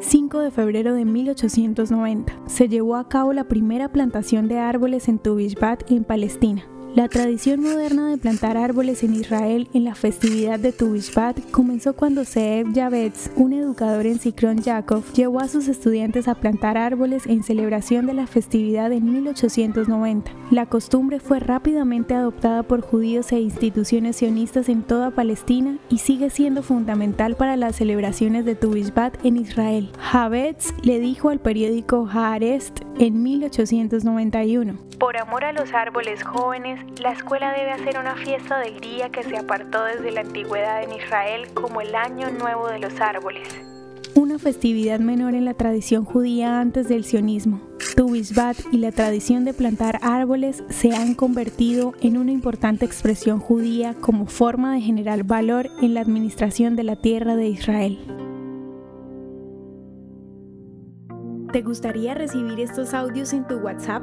5 de febrero de 1890, se llevó a cabo la primera plantación de árboles en Tubishbat, en Palestina. La tradición moderna de plantar árboles en Israel en la festividad de Tu Bishvat comenzó cuando Zeev Yavetz, un educador en Sikron Yaakov, llevó a sus estudiantes a plantar árboles en celebración de la festividad en 1890. La costumbre fue rápidamente adoptada por judíos e instituciones sionistas en toda Palestina y sigue siendo fundamental para las celebraciones de Tu Bishvat en Israel. Yavetz le dijo al periódico Haaretz en 1891, Por amor a los árboles jóvenes, la escuela debe hacer una fiesta del día que se apartó desde la antigüedad en Israel como el Año Nuevo de los Árboles. Una festividad menor en la tradición judía antes del sionismo. Tu y la tradición de plantar árboles se han convertido en una importante expresión judía como forma de generar valor en la administración de la tierra de Israel. ¿Te gustaría recibir estos audios en tu WhatsApp?